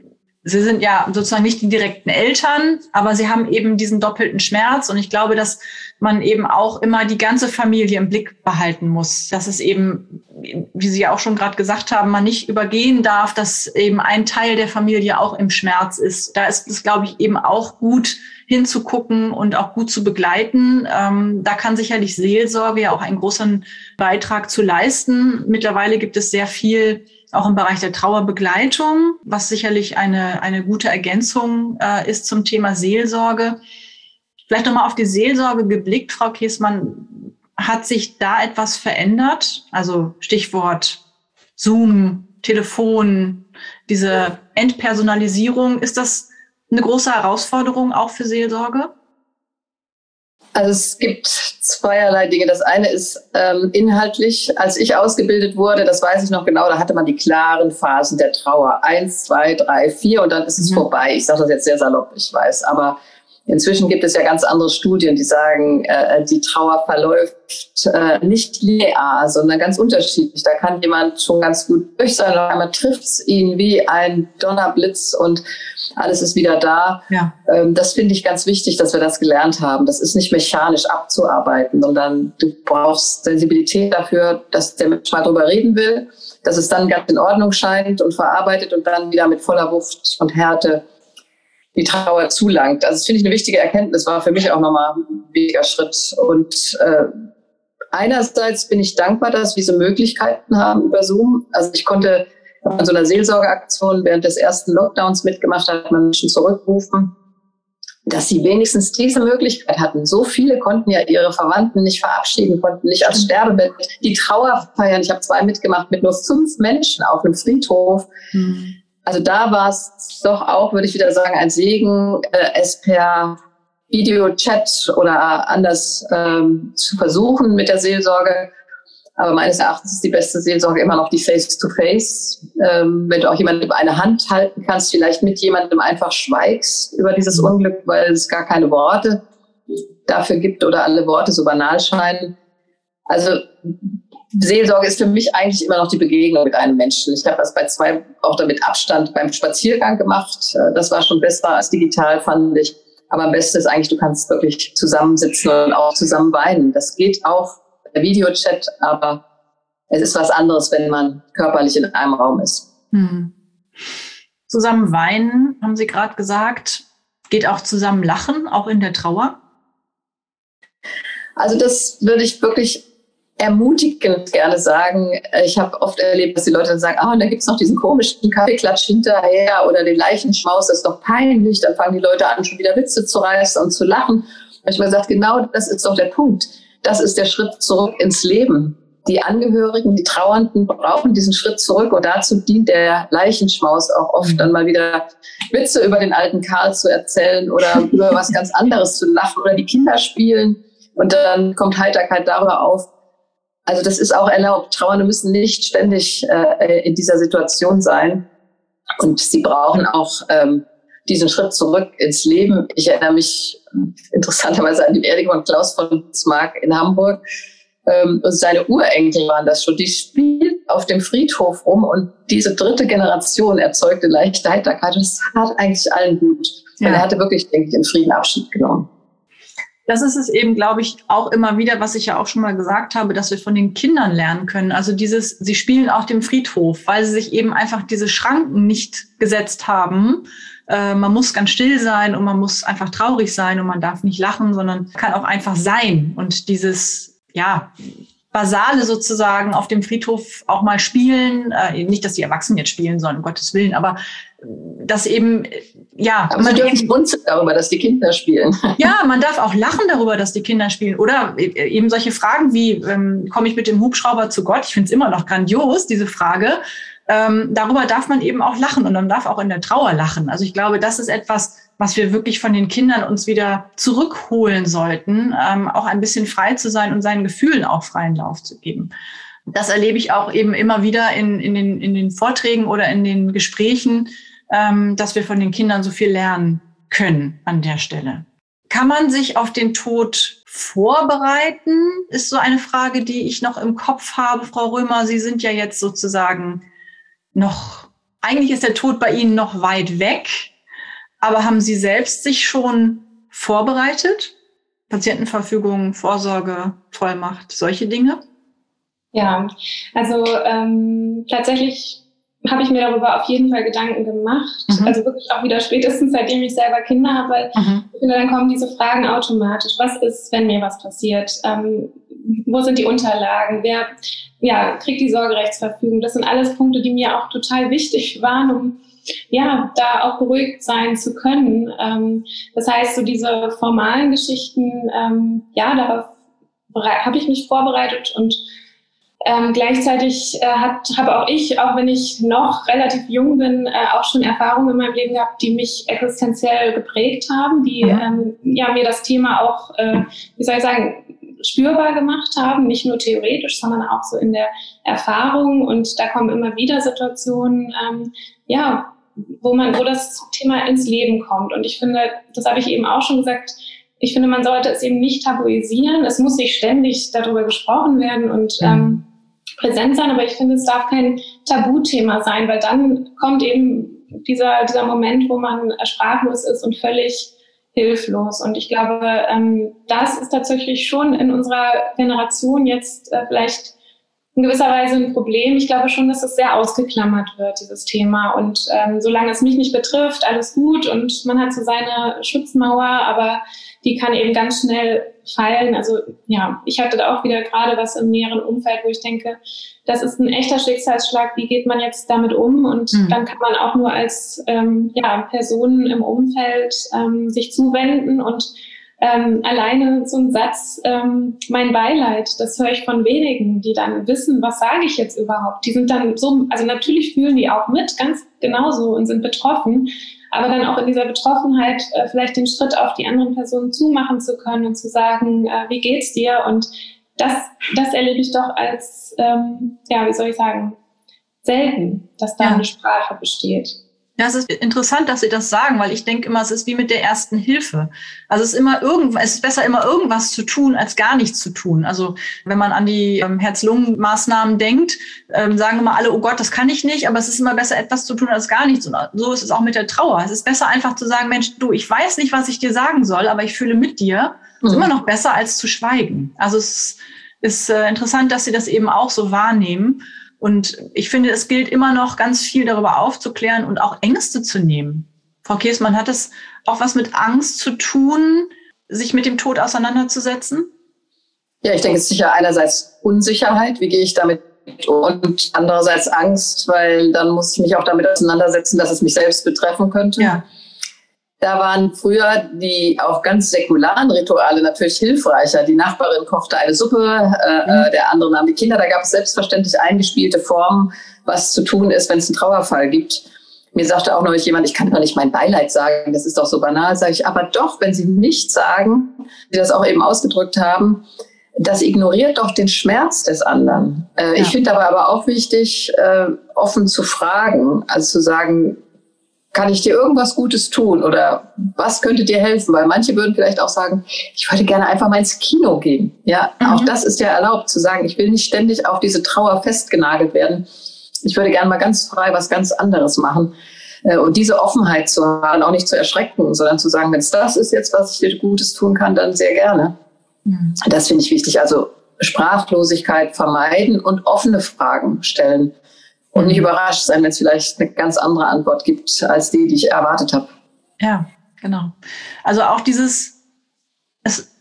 S1: Sie sind ja sozusagen nicht die direkten Eltern, aber sie haben eben diesen doppelten Schmerz. Und ich glaube, dass man eben auch immer die ganze Familie im Blick behalten muss. Dass es eben, wie Sie ja auch schon gerade gesagt haben, man nicht übergehen darf, dass eben ein Teil der Familie auch im Schmerz ist. Da ist es, glaube ich, eben auch gut hinzugucken und auch gut zu begleiten. Ähm, da kann sicherlich Seelsorge ja auch einen großen Beitrag zu leisten. Mittlerweile gibt es sehr viel auch im Bereich der Trauerbegleitung, was sicherlich eine, eine gute Ergänzung äh, ist zum Thema Seelsorge. Vielleicht nochmal auf die Seelsorge geblickt, Frau Kiesmann. Hat sich da etwas verändert? Also Stichwort Zoom, Telefon, diese Entpersonalisierung. Ist das eine große Herausforderung auch für Seelsorge?
S2: Also es gibt zweierlei Dinge. Das eine ist ähm, inhaltlich, als ich ausgebildet wurde, das weiß ich noch genau, da hatte man die klaren Phasen der Trauer. Eins, zwei, drei, vier und dann ist es mhm. vorbei. Ich sage das jetzt sehr salopp, ich weiß. Aber Inzwischen gibt es ja ganz andere Studien, die sagen, äh, die Trauer verläuft äh, nicht linear, sondern ganz unterschiedlich. Da kann jemand schon ganz gut durch sein, und einmal trifft es ihn wie ein Donnerblitz und alles ist wieder da. Ja. Ähm, das finde ich ganz wichtig, dass wir das gelernt haben. Das ist nicht mechanisch abzuarbeiten, sondern du brauchst Sensibilität dafür, dass der Mensch mal drüber reden will, dass es dann ganz in Ordnung scheint und verarbeitet und dann wieder mit voller Wucht und Härte die Trauer zulangt. Also das finde ich eine wichtige Erkenntnis, war für mich auch nochmal ein wichtiger Schritt. Und äh, einerseits bin ich dankbar, dass wir diese Möglichkeiten haben über Zoom. Also ich konnte an so einer Seelsorgeaktion während des ersten Lockdowns mitgemacht, hat man Menschen zurückrufen, dass sie wenigstens diese Möglichkeit hatten. So viele konnten ja ihre Verwandten nicht verabschieden, konnten nicht als Sterbebett die Trauer feiern. Ich habe zwei mitgemacht mit nur fünf Menschen auf einem Friedhof. Mhm also da war es doch auch, würde ich wieder sagen, ein Segen, äh, es per Video-Chat oder anders ähm, zu versuchen mit der Seelsorge. Aber meines Erachtens ist die beste Seelsorge immer noch die Face-to-Face. Ähm, wenn du auch jemanden über eine Hand halten kannst, vielleicht mit jemandem einfach schweigst über dieses mhm. Unglück, weil es gar keine Worte dafür gibt oder alle Worte so banal scheinen. Also Seelsorge ist für mich eigentlich immer noch die Begegnung mit einem Menschen. Ich habe das bei zwei auch damit Abstand beim Spaziergang gemacht. Äh, das war schon besser als digital, fand ich. Aber am besten ist eigentlich, du kannst wirklich zusammensitzen und auch zusammen weinen. Das geht auch per Videochat, aber es ist was anderes, wenn man körperlich in einem Raum ist. Hm.
S1: Zusammen weinen, haben Sie gerade gesagt, geht auch zusammen lachen, auch in der Trauer?
S2: Also das würde ich wirklich ermutigend gerne sagen. Ich habe oft erlebt, dass die Leute dann sagen, ah, und da gibt's noch diesen komischen Kaffeeklatsch hinterher oder den Leichenschmaus, das ist doch peinlich. Dann fangen die Leute an, schon wieder Witze zu reißen und zu lachen. Und ich habe gesagt, genau das ist doch der Punkt. Das ist der Schritt zurück ins Leben. Die Angehörigen, die Trauernden brauchen diesen Schritt zurück und dazu dient der Leichenschmaus auch oft dann mal wieder Witze über den alten Karl zu erzählen oder über was ganz anderes zu lachen oder die Kinder spielen und dann kommt Heiterkeit darüber auf, also das ist auch erlaubt. Trauernde müssen nicht ständig äh, in dieser Situation sein. Und sie brauchen auch ähm, diesen Schritt zurück ins Leben. Ich erinnere mich interessanterweise an die Beerdigung von Klaus von Bismarck in Hamburg. Ähm, und seine Urenkel waren das schon. Die spielt auf dem Friedhof rum und diese dritte Generation erzeugte leichte Heiterkeit. Das hat eigentlich allen gut. Ja. Weil er hatte wirklich, denke ich, in Frieden Abschied genommen
S1: das ist es eben, glaube ich, auch immer wieder, was ich ja auch schon mal gesagt habe, dass wir von den Kindern lernen können. Also dieses, sie spielen auf dem Friedhof, weil sie sich eben einfach diese Schranken nicht gesetzt haben. Äh, man muss ganz still sein und man muss einfach traurig sein und man darf nicht lachen, sondern kann auch einfach sein. Und dieses, ja, Basale sozusagen auf dem Friedhof auch mal spielen. Äh, nicht, dass die Erwachsenen jetzt spielen sollen, um Gottes Willen, aber dass eben, ja.
S2: Aber man dürfen schmunzeln darüber, dass die Kinder spielen. [LAUGHS]
S1: Ja, man darf auch lachen darüber, dass die Kinder spielen. Oder eben solche Fragen wie, ähm, komme ich mit dem Hubschrauber zu Gott? Ich finde es immer noch grandios, diese Frage. Ähm, darüber darf man eben auch lachen und man darf auch in der Trauer lachen. Also ich glaube, das ist etwas, was wir wirklich von den Kindern uns wieder zurückholen sollten, ähm, auch ein bisschen frei zu sein und seinen Gefühlen auch freien Lauf zu geben. Das erlebe ich auch eben immer wieder in, in, den, in den Vorträgen oder in den Gesprächen, ähm, dass wir von den Kindern so viel lernen können an der Stelle. Kann man sich auf den Tod vorbereiten? Ist so eine Frage, die ich noch im Kopf habe. Frau Römer, Sie sind ja jetzt sozusagen noch, eigentlich ist der Tod bei Ihnen noch weit weg, aber haben Sie selbst sich schon vorbereitet? Patientenverfügung, Vorsorge, Vollmacht, solche Dinge?
S3: Ja, also ähm, tatsächlich habe ich mir darüber auf jeden Fall Gedanken gemacht. Mhm. Also wirklich auch wieder spätestens, seitdem ich selber Kinder habe. Mhm. Ich finde, dann kommen diese Fragen automatisch. Was ist, wenn mir was passiert? Ähm, wo sind die Unterlagen? Wer ja, kriegt die Sorgerechtsverfügung? Das sind alles Punkte, die mir auch total wichtig [LAUGHS] waren, um ja, da auch beruhigt sein zu können. Ähm, das heißt, so diese formalen Geschichten, ähm, ja, darauf habe ich mich vorbereitet und ähm, gleichzeitig äh, habe auch ich, auch wenn ich noch relativ jung bin, äh, auch schon Erfahrungen in meinem Leben gehabt, die mich existenziell geprägt haben, die mhm. ähm, ja mir das Thema auch, äh, wie soll ich sagen, spürbar gemacht haben, nicht nur theoretisch, sondern auch so in der Erfahrung. Und da kommen immer wieder Situationen, ähm, ja, wo man, wo das Thema ins Leben kommt. Und ich finde, das habe ich eben auch schon gesagt, ich finde, man sollte es eben nicht tabuisieren. Es muss nicht ständig darüber gesprochen werden und mhm. ähm, präsent sein, aber ich finde, es darf kein Tabuthema sein, weil dann kommt eben dieser, dieser Moment, wo man sprachlos ist und völlig hilflos. Und ich glaube, ähm, das ist tatsächlich schon in unserer Generation jetzt äh, vielleicht in gewisser Weise ein Problem. Ich glaube schon, dass es sehr ausgeklammert wird, dieses Thema. Und ähm, solange es mich nicht betrifft, alles gut und man hat so seine Schutzmauer, aber die kann eben ganz schnell fallen. Also ja, ich hatte da auch wieder gerade was im näheren Umfeld, wo ich denke, das ist ein echter Schicksalsschlag. Wie geht man jetzt damit um? Und mhm. dann kann man auch nur als ähm, ja, Person im Umfeld ähm, sich zuwenden und ähm, alleine so ein Satz, ähm, mein Beileid, das höre ich von wenigen, die dann wissen, was sage ich jetzt überhaupt. Die sind dann so, also natürlich fühlen die auch mit, ganz genauso und sind betroffen, aber dann auch in dieser Betroffenheit äh, vielleicht den Schritt auf die anderen Personen zumachen zu können und zu sagen, äh, wie geht's dir? Und das, das erlebe ich doch als, ähm, ja, wie soll ich sagen, selten, dass da ja. eine Sprache besteht.
S1: Ja, es ist interessant, dass Sie das sagen, weil ich denke immer, es ist wie mit der ersten Hilfe. Also es ist immer irgendwas, es ist besser immer irgendwas zu tun, als gar nichts zu tun. Also wenn man an die ähm, Herz-Lungen-Maßnahmen denkt, ähm, sagen immer alle, oh Gott, das kann ich nicht, aber es ist immer besser, etwas zu tun als gar nichts. Und so ist es auch mit der Trauer. Es ist besser einfach zu sagen, Mensch, du, ich weiß nicht, was ich dir sagen soll, aber ich fühle mit dir. Mhm. Ist immer noch besser, als zu schweigen. Also es ist äh, interessant, dass Sie das eben auch so wahrnehmen. Und ich finde, es gilt immer noch ganz viel darüber aufzuklären und auch Ängste zu nehmen. Frau Kiesmann, hat es auch was mit Angst zu tun, sich mit dem Tod auseinanderzusetzen?
S2: Ja, ich denke, es ist sicher einerseits Unsicherheit, wie gehe ich damit und andererseits Angst, weil dann muss ich mich auch damit auseinandersetzen, dass es mich selbst betreffen könnte. Ja. Da waren früher die auch ganz säkularen Rituale natürlich hilfreicher. Die Nachbarin kochte eine Suppe, äh, mhm. der andere nahm die Kinder. Da gab es selbstverständlich eingespielte Formen, was zu tun ist, wenn es einen Trauerfall gibt. Mir sagte auch neulich jemand, ich kann doch nicht mein Beileid sagen, das ist doch so banal. Sage ich, aber doch, wenn Sie nicht sagen, wie das auch eben ausgedrückt haben, das ignoriert doch den Schmerz des anderen. Äh, ja. Ich finde aber, aber auch wichtig, äh, offen zu fragen, also zu sagen, kann ich dir irgendwas Gutes tun oder was könnte dir helfen? Weil manche würden vielleicht auch sagen, ich würde gerne einfach mal ins Kino gehen. Ja, mhm. auch das ist ja erlaubt zu sagen, ich will nicht ständig auf diese Trauer festgenagelt werden. Ich würde gerne mal ganz frei was ganz anderes machen. Äh, und diese Offenheit zu haben, auch nicht zu erschrecken, sondern zu sagen, wenn es das ist jetzt, was ich dir Gutes tun kann, dann sehr gerne. Mhm. Das finde ich wichtig. Also Sprachlosigkeit vermeiden und offene Fragen stellen und nicht überrascht sein, wenn es vielleicht eine ganz andere Antwort gibt als die, die ich erwartet habe.
S1: Ja, genau. Also auch dieses, es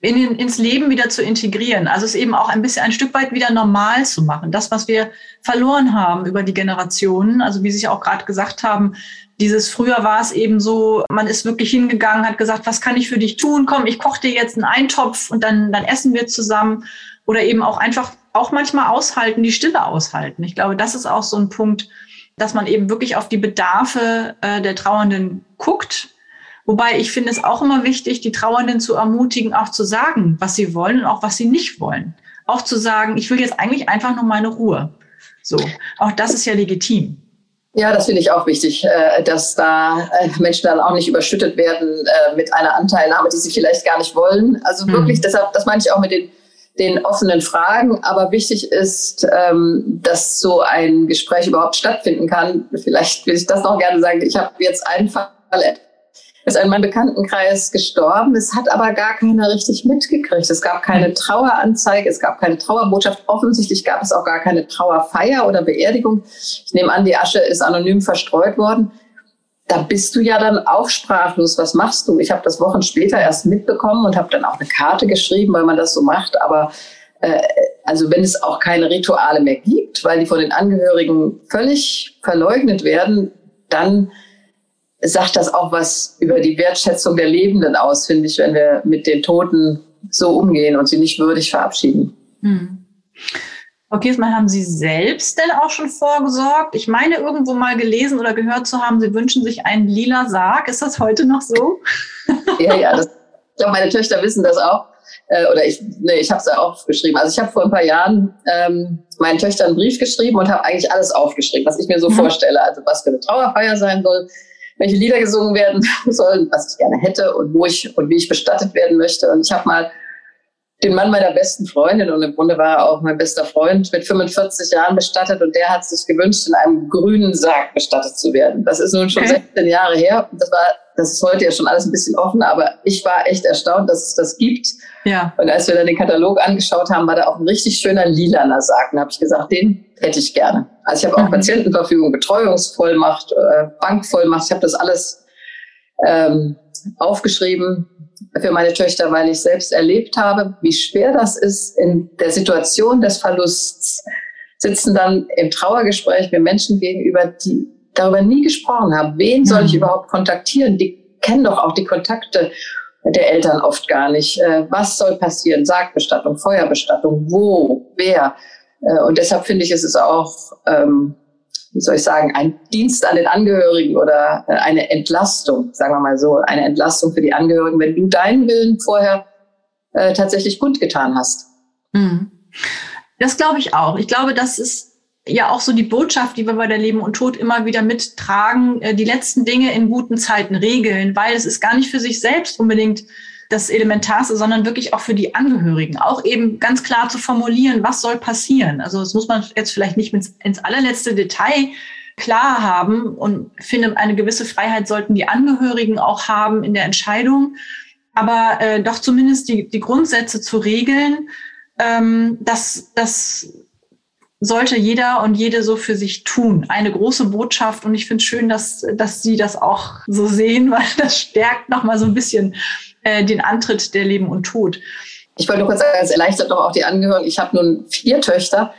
S1: in, ins Leben wieder zu integrieren, also es eben auch ein bisschen ein Stück weit wieder normal zu machen. Das, was wir verloren haben über die Generationen, also wie Sie sich auch gerade gesagt haben, dieses früher war es eben so, man ist wirklich hingegangen, hat gesagt, was kann ich für dich tun? Komm, ich koche dir jetzt einen Eintopf und dann, dann essen wir zusammen. Oder eben auch einfach auch manchmal aushalten, die Stille aushalten. Ich glaube, das ist auch so ein Punkt, dass man eben wirklich auf die Bedarfe äh, der Trauernden guckt. Wobei ich finde es auch immer wichtig, die Trauernden zu ermutigen, auch zu sagen, was sie wollen und auch was sie nicht wollen. Auch zu sagen, ich will jetzt eigentlich einfach nur meine Ruhe. So, auch das ist ja legitim.
S2: Ja, das finde ich auch wichtig, äh, dass da äh, Menschen dann auch nicht überschüttet werden äh, mit einer Anteilnahme, die sie vielleicht gar nicht wollen. Also wirklich, mhm. deshalb, das meine ich auch mit den den offenen Fragen. Aber wichtig ist, ähm, dass so ein Gespräch überhaupt stattfinden kann. Vielleicht will ich das noch gerne sagen. Ich habe jetzt einen Fall ist in meinem Bekanntenkreis gestorben. Es hat aber gar keiner richtig mitgekriegt. Es gab keine Traueranzeige, es gab keine Trauerbotschaft. Offensichtlich gab es auch gar keine Trauerfeier oder Beerdigung. Ich nehme an, die Asche ist anonym verstreut worden da bist du ja dann auch sprachlos. Was machst du? Ich habe das Wochen später erst mitbekommen und habe dann auch eine Karte geschrieben, weil man das so macht. Aber äh, also wenn es auch keine Rituale mehr gibt, weil die von den Angehörigen völlig verleugnet werden, dann sagt das auch was über die Wertschätzung der Lebenden aus, finde ich, wenn wir mit den Toten so umgehen und sie nicht würdig verabschieden. Hm.
S1: Okay, jetzt mal haben Sie selbst denn auch schon vorgesorgt? Ich meine, irgendwo mal gelesen oder gehört zu haben, Sie wünschen sich einen lila Sarg. Ist das heute noch so?
S2: Ja, ja, das, ich glaube, meine Töchter wissen das auch. äh, oder ich, nee, ich habe es ja aufgeschrieben. Also ich habe vor ein paar Jahren ähm, meinen Töchtern einen Brief geschrieben und habe eigentlich alles aufgeschrieben, was ich mir so mhm. vorstelle. Also was für eine Trauerfeier sein soll, welche Lieder gesungen werden [LAUGHS] sollen, was ich gerne hätte und wo ich und wie ich bestattet werden möchte. Und ich habe mal den Mann meiner besten Freundin und im Grunde war er auch mein bester Freund mit 45 Jahren bestattet und der hat sich gewünscht, in einem grünen Sarg bestattet zu werden. Das ist nun schon okay. 16 Jahre her. Das war, das ist heute ja schon alles ein bisschen offener, aber ich war echt erstaunt, dass es das gibt. Ja. Und als wir dann den Katalog angeschaut haben, war da auch ein richtig schöner lilaner Sarg. Und habe ich gesagt, den hätte ich gerne. Also ich habe auch mhm. Patientenverfügung, Betreuungsvollmacht, äh, Bankvollmacht. Ich habe das alles ähm, aufgeschrieben für meine Töchter, weil ich selbst erlebt habe, wie schwer das ist, in der Situation des Verlusts sitzen dann im Trauergespräch mit Menschen gegenüber, die darüber nie gesprochen haben. Wen soll ich mhm. überhaupt kontaktieren? Die kennen doch auch die Kontakte der Eltern oft gar nicht. Äh, was soll passieren? Sargbestattung, Feuerbestattung, wo, wer? Äh, und deshalb finde ich, ist es auch ähm, wie soll ich sagen, ein Dienst an den Angehörigen oder äh, eine Entlastung, sagen wir mal so, eine Entlastung für die Angehörigen, wenn du deinen Willen vorher äh, tatsächlich kundgetan hast.
S1: Hm. Das glaube ich auch. Ich glaube, das ist ja auch so die Botschaft, die wir bei der Leben und Tod immer wieder mittragen, äh, die letzten Dinge in guten Zeiten regeln, weil es ist gar nicht für sich selbst unbedingt das Elementarste, sondern wirklich auch für die Angehörigen. Auch eben ganz klar zu formulieren, was soll passieren. Also das muss man jetzt vielleicht nicht ins allerletzte Detail klar haben und finde, eine gewisse Freiheit sollten die Angehörigen auch haben in der Entscheidung. Aber äh, doch zumindest die, die Grundsätze zu regeln, ähm, das, das sollte jeder und jede so für sich tun. Eine große Botschaft und ich finde es schön, dass, dass Sie das auch so sehen, [LAUGHS] weil das stärkt nochmal so ein bisschen äh, den Antritt der Leben und Tod.
S2: Ich wollte nur kurz sagen, es erleichtert doch auch die Angehörigen. Ich habe nun vier Töchter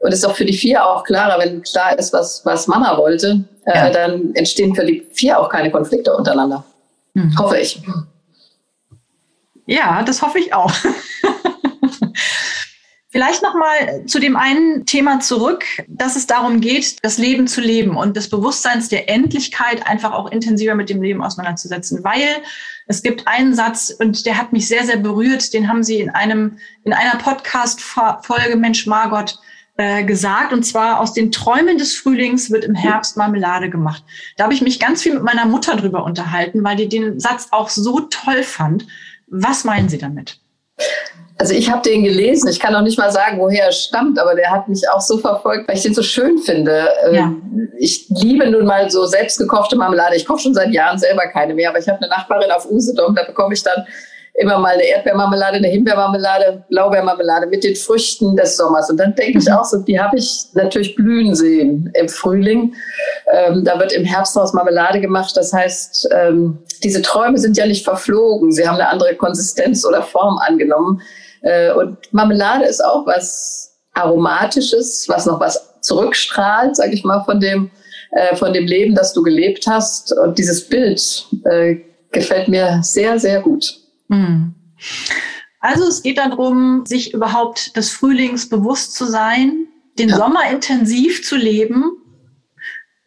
S2: und es ist auch für die vier auch klarer, wenn klar ist, was, was Mama wollte, äh, ja. dann entstehen für die vier auch keine Konflikte untereinander. Hm. Hoffe ich.
S1: Ja, das hoffe ich auch. [LAUGHS] Vielleicht noch mal zu dem einen Thema zurück, dass es darum geht, das Leben zu leben und des Bewusstseins der Endlichkeit einfach auch intensiver mit dem Leben auseinanderzusetzen, weil es gibt einen Satz und der hat mich sehr sehr berührt, den haben Sie in einem in einer Podcast Folge Mensch Margot äh, gesagt und zwar aus den Träumen des Frühlings wird im Herbst Marmelade gemacht. Da habe ich mich ganz viel mit meiner Mutter drüber unterhalten, weil die den Satz auch so toll fand. Was meinen Sie damit?
S2: Also ich habe den gelesen. Ich kann auch nicht mal sagen, woher er stammt, aber der hat mich auch so verfolgt, weil ich den so schön finde. Ähm, ja. Ich liebe nun mal so selbstgekochte Marmelade. Ich koche schon seit Jahren selber keine mehr, aber ich habe eine Nachbarin auf Usedom, da bekomme ich dann immer mal eine Erdbeermarmelade, eine Himbeermarmelade, Blaubeermarmelade mit den Früchten des Sommers. Und dann denke ich mhm. auch so, die habe ich natürlich blühen sehen im Frühling. Ähm, da wird im Herbst aus Marmelade gemacht. Das heißt, ähm, diese Träume sind ja nicht verflogen. Sie haben eine andere Konsistenz oder Form angenommen. Äh, und Marmelade ist auch was Aromatisches, was noch was zurückstrahlt, sage ich mal, von dem, äh, von dem Leben, das du gelebt hast. Und dieses Bild äh, gefällt mir sehr, sehr gut. Hm.
S1: Also es geht darum, sich überhaupt des Frühlings bewusst zu sein, den ja. Sommer intensiv zu leben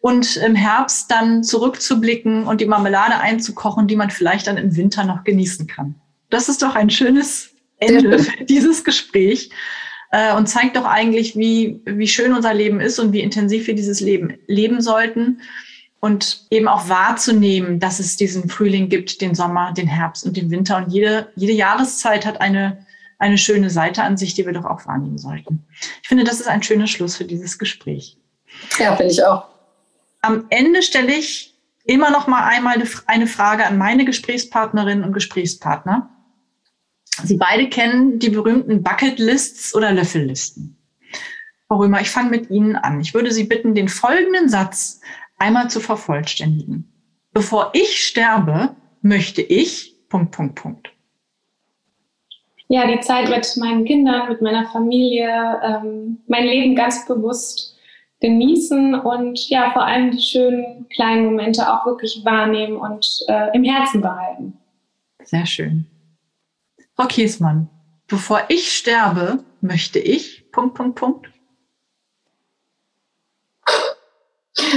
S1: und im Herbst dann zurückzublicken und die Marmelade einzukochen, die man vielleicht dann im Winter noch genießen kann. Das ist doch ein schönes Ende [LAUGHS] dieses Gespräch äh, und zeigt doch eigentlich, wie, wie schön unser Leben ist und wie intensiv wir dieses Leben leben sollten und eben auch wahrzunehmen, dass es diesen Frühling gibt, den Sommer, den Herbst und den Winter und jede, jede Jahreszeit hat eine, eine schöne Seite an sich, die wir doch auch wahrnehmen sollten. Ich finde, das ist ein schöner Schluss für dieses Gespräch.
S2: Ja, finde ich auch.
S1: Am Ende stelle ich immer noch mal einmal eine Frage an meine Gesprächspartnerinnen und Gesprächspartner. Sie beide kennen die berühmten Bucketlists oder Löffellisten. Frau Römer, ich fange mit Ihnen an. Ich würde Sie bitten, den folgenden Satz einmal zu vervollständigen. Bevor ich sterbe, möchte ich Punkt, Punkt, Punkt.
S3: Ja, die Zeit mit meinen Kindern, mit meiner Familie, ähm, mein Leben ganz bewusst genießen und ja, vor allem die schönen kleinen Momente auch wirklich wahrnehmen und äh, im Herzen behalten.
S1: Sehr schön. Frau Kiesmann, bevor ich sterbe, möchte ich, Punkt, Punkt, Punkt.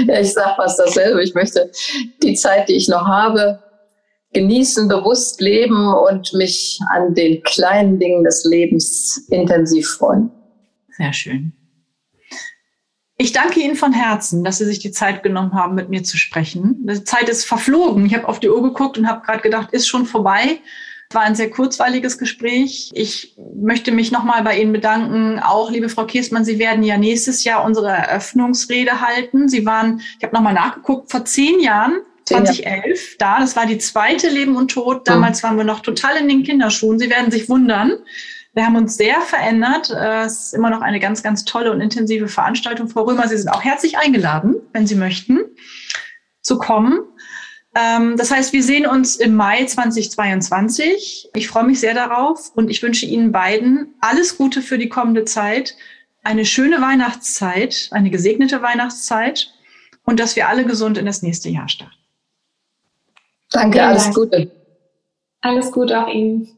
S2: Ja, ich sage fast dasselbe. Ich möchte die Zeit, die ich noch habe, genießen, bewusst leben und mich an den kleinen Dingen des Lebens intensiv freuen.
S1: Sehr schön. Ich danke Ihnen von Herzen, dass Sie sich die Zeit genommen haben, mit mir zu sprechen. Die Zeit ist verflogen. Ich habe auf die Uhr geguckt und habe gerade gedacht, ist schon vorbei. Es war ein sehr kurzweiliges Gespräch. Ich möchte mich nochmal bei Ihnen bedanken. Auch, liebe Frau Kiesmann, Sie werden ja nächstes Jahr unsere Eröffnungsrede halten. Sie waren, ich habe nochmal nachgeguckt, vor zehn Jahren 2011 da. Das war die zweite Leben und Tod. Damals waren wir noch total in den Kinderschuhen. Sie werden sich wundern. Wir haben uns sehr verändert. Es ist immer noch eine ganz, ganz tolle und intensive Veranstaltung. Frau Römer, Sie sind auch herzlich eingeladen, wenn Sie möchten, zu kommen. Ähm, das heißt, wir sehen uns im Mai 2022. Ich freue mich sehr darauf und ich wünsche Ihnen beiden alles Gute für die kommende Zeit, eine schöne Weihnachtszeit, eine gesegnete Weihnachtszeit und dass wir alle gesund in das nächste Jahr starten.
S2: Danke, alles Gute.
S3: Alles Gute auch Ihnen.